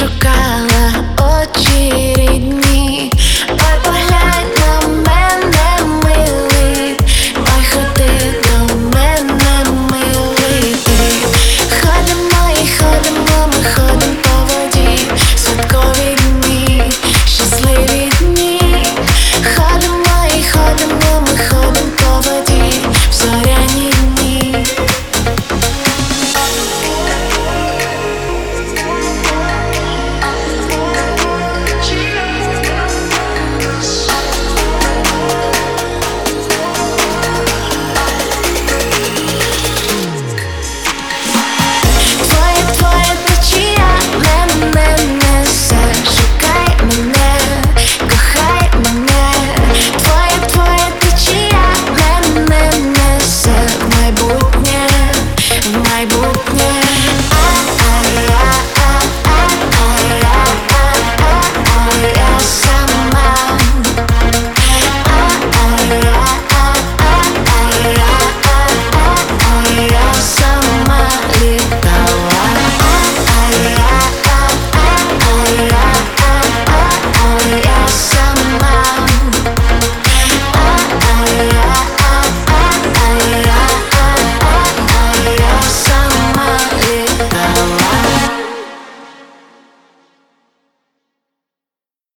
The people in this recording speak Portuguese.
machucar. майбутнє.